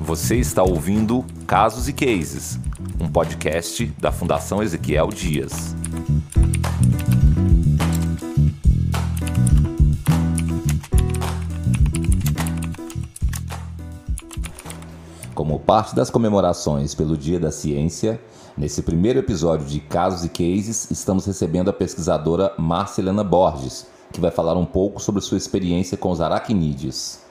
Você está ouvindo Casos e Cases, um podcast da Fundação Ezequiel Dias. Como parte das comemorações pelo Dia da Ciência, nesse primeiro episódio de Casos e Cases, estamos recebendo a pesquisadora Marcelana Borges, que vai falar um pouco sobre sua experiência com os aracnídeos.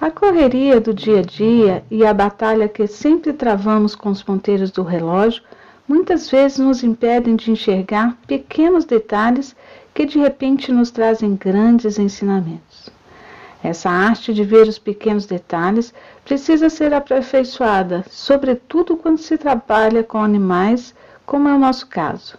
A correria do dia a dia e a batalha que sempre travamos com os ponteiros do relógio muitas vezes nos impedem de enxergar pequenos detalhes que de repente nos trazem grandes ensinamentos. Essa arte de ver os pequenos detalhes precisa ser aperfeiçoada, sobretudo quando se trabalha com animais, como é o nosso caso.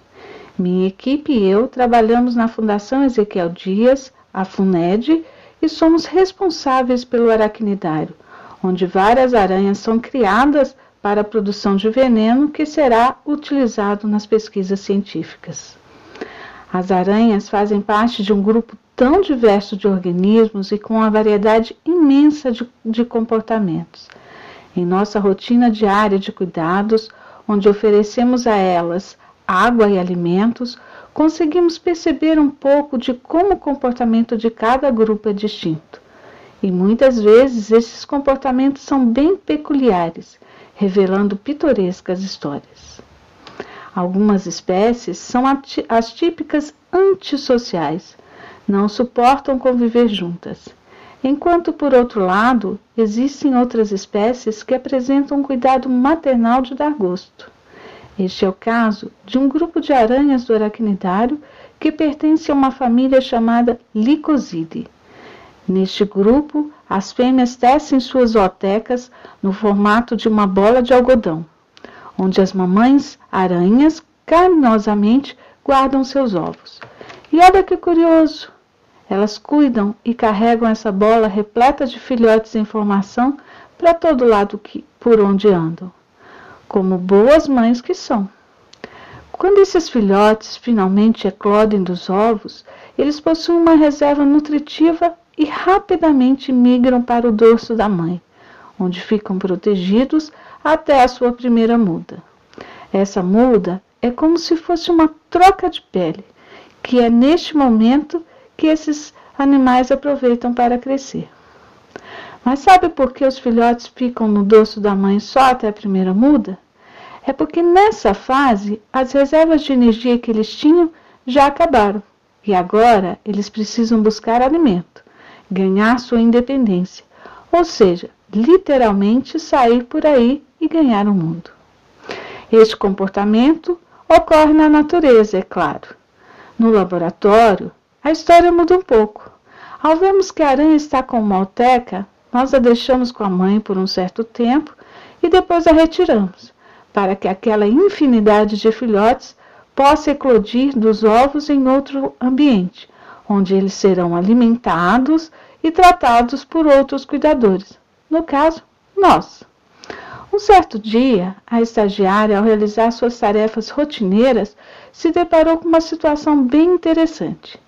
Minha equipe e eu trabalhamos na Fundação Ezequiel Dias, a FUNED, e somos responsáveis pelo aracnidário, onde várias aranhas são criadas para a produção de veneno que será utilizado nas pesquisas científicas. As aranhas fazem parte de um grupo tão diverso de organismos e com uma variedade imensa de, de comportamentos. Em nossa rotina diária de cuidados, onde oferecemos a elas água e alimentos, conseguimos perceber um pouco de como o comportamento de cada grupo é distinto. E muitas vezes esses comportamentos são bem peculiares, revelando pitorescas histórias. Algumas espécies são as típicas antissociais, não suportam conviver juntas. Enquanto, por outro lado, existem outras espécies que apresentam um cuidado maternal de dar gosto. Este é o caso de um grupo de aranhas do aracnidário que pertence a uma família chamada Licosidae. Neste grupo, as fêmeas tecem suas zootecas no formato de uma bola de algodão, onde as mamães aranhas carinhosamente guardam seus ovos. E olha que curioso! Elas cuidam e carregam essa bola repleta de filhotes em formação para todo lado que, por onde andam como boas mães que são. Quando esses filhotes finalmente eclodem dos ovos, eles possuem uma reserva nutritiva e rapidamente migram para o dorso da mãe, onde ficam protegidos até a sua primeira muda. Essa muda é como se fosse uma troca de pele, que é neste momento que esses animais aproveitam para crescer. Mas sabe por que os filhotes ficam no dorso da mãe só até a primeira muda? É porque nessa fase as reservas de energia que eles tinham já acabaram e agora eles precisam buscar alimento, ganhar sua independência, ou seja, literalmente sair por aí e ganhar o mundo. Este comportamento ocorre na natureza, é claro. No laboratório, a história muda um pouco. Ao vermos que a aranha está com uma alteca, nós a deixamos com a mãe por um certo tempo e depois a retiramos, para que aquela infinidade de filhotes possa eclodir dos ovos em outro ambiente, onde eles serão alimentados e tratados por outros cuidadores, no caso, nós. Um certo dia, a estagiária, ao realizar suas tarefas rotineiras, se deparou com uma situação bem interessante.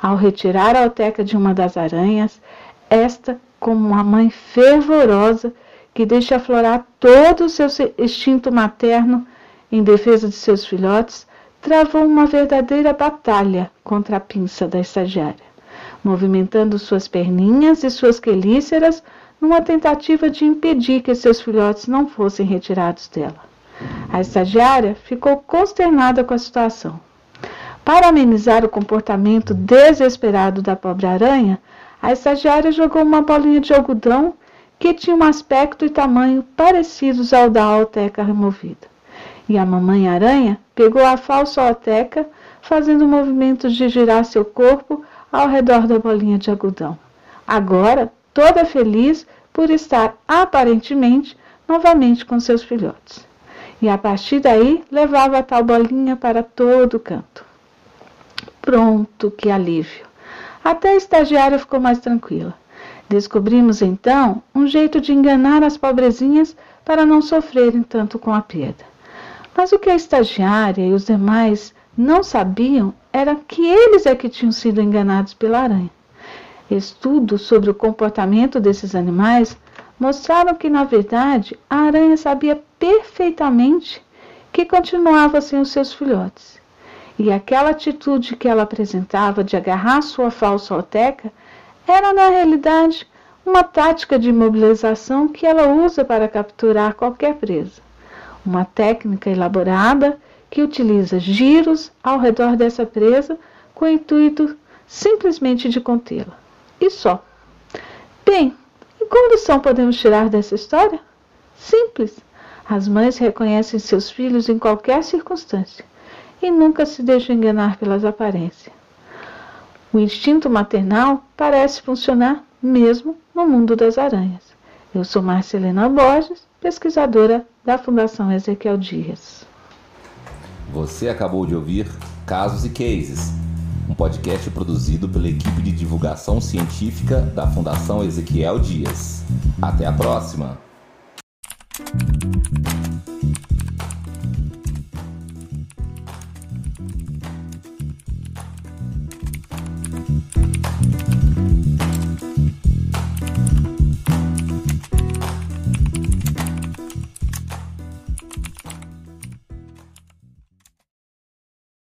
Ao retirar a alteca de uma das aranhas, esta, como uma mãe fervorosa que deixa aflorar todo o seu instinto materno em defesa de seus filhotes, travou uma verdadeira batalha contra a pinça da estagiária, movimentando suas perninhas e suas quelíceras numa tentativa de impedir que seus filhotes não fossem retirados dela. A estagiária ficou consternada com a situação. Para amenizar o comportamento desesperado da pobre aranha, a estagiária jogou uma bolinha de algodão que tinha um aspecto e tamanho parecidos ao da alteca removida. E a mamãe aranha pegou a falsa alteca, fazendo movimentos de girar seu corpo ao redor da bolinha de algodão. Agora, toda feliz por estar aparentemente novamente com seus filhotes. E a partir daí levava a tal bolinha para todo canto. Pronto, que alívio! Até a estagiária ficou mais tranquila. Descobrimos então um jeito de enganar as pobrezinhas para não sofrerem tanto com a perda. Mas o que a estagiária e os demais não sabiam era que eles é que tinham sido enganados pela aranha. Estudos sobre o comportamento desses animais mostraram que, na verdade, a aranha sabia perfeitamente que continuava sem os seus filhotes. E aquela atitude que ela apresentava de agarrar sua falsa oteca era, na realidade, uma tática de imobilização que ela usa para capturar qualquer presa. Uma técnica elaborada que utiliza giros ao redor dessa presa com o intuito simplesmente de contê-la. E só. Bem, e qual lição podemos tirar dessa história? Simples. As mães reconhecem seus filhos em qualquer circunstância e nunca se deixam enganar pelas aparências. O instinto maternal parece funcionar mesmo no mundo das aranhas. Eu sou Marcelina Borges, pesquisadora da Fundação Ezequiel Dias. Você acabou de ouvir Casos e Cases, um podcast produzido pela equipe de divulgação científica da Fundação Ezequiel Dias. Até a próxima!